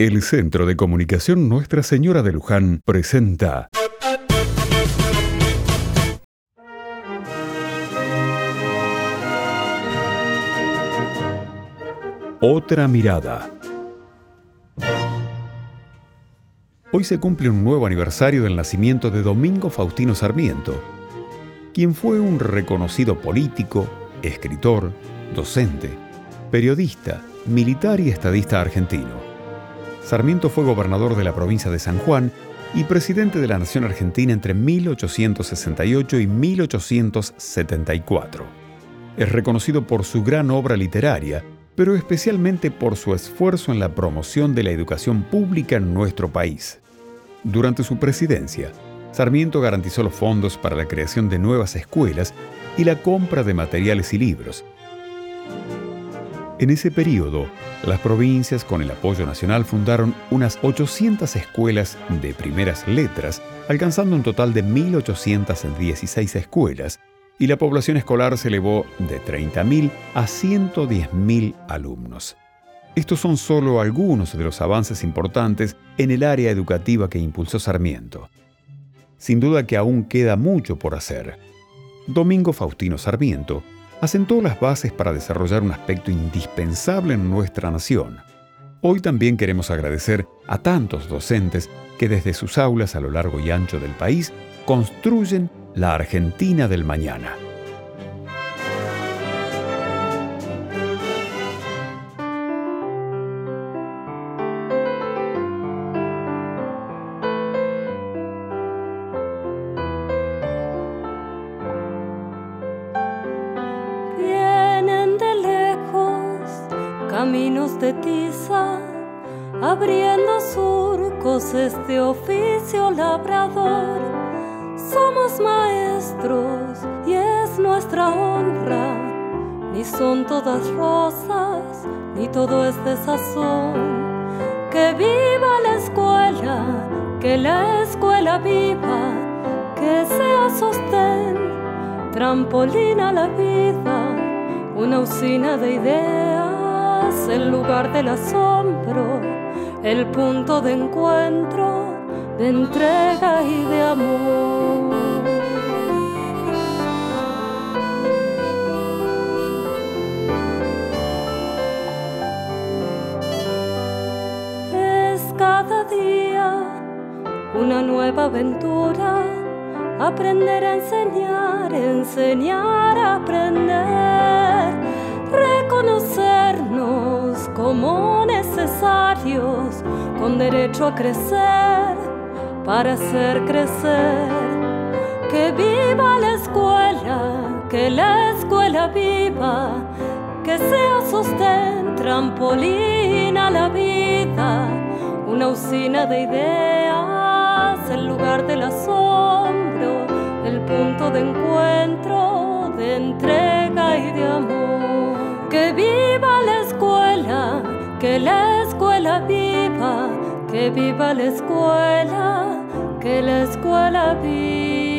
El Centro de Comunicación Nuestra Señora de Luján presenta Otra mirada. Hoy se cumple un nuevo aniversario del nacimiento de Domingo Faustino Sarmiento, quien fue un reconocido político, escritor, docente, periodista, militar y estadista argentino. Sarmiento fue gobernador de la provincia de San Juan y presidente de la Nación Argentina entre 1868 y 1874. Es reconocido por su gran obra literaria, pero especialmente por su esfuerzo en la promoción de la educación pública en nuestro país. Durante su presidencia, Sarmiento garantizó los fondos para la creación de nuevas escuelas y la compra de materiales y libros, en ese periodo, las provincias con el apoyo nacional fundaron unas 800 escuelas de primeras letras, alcanzando un total de 1.816 escuelas, y la población escolar se elevó de 30.000 a 110.000 alumnos. Estos son solo algunos de los avances importantes en el área educativa que impulsó Sarmiento. Sin duda que aún queda mucho por hacer. Domingo Faustino Sarmiento asentó las bases para desarrollar un aspecto indispensable en nuestra nación. Hoy también queremos agradecer a tantos docentes que desde sus aulas a lo largo y ancho del país construyen la Argentina del mañana. Caminos de tiza, abriendo surcos este oficio labrador. Somos maestros y es nuestra honra, ni son todas rosas, ni todo es de sazón. Que viva la escuela, que la escuela viva, que sea sostén, trampolín a la vida, una usina de ideas el lugar del asombro, el punto de encuentro, de entrega y de amor. Es cada día una nueva aventura, aprender a enseñar, enseñar a aprender, con derecho a crecer, para hacer crecer. Que viva la escuela, que la escuela viva, que sea sostén, trampolín a la vida, una usina de ideas, el lugar del asombro, el punto de encuentro, de entrega y de amor. Que viva la que la escuela viva, que viva la escuela, que la escuela viva.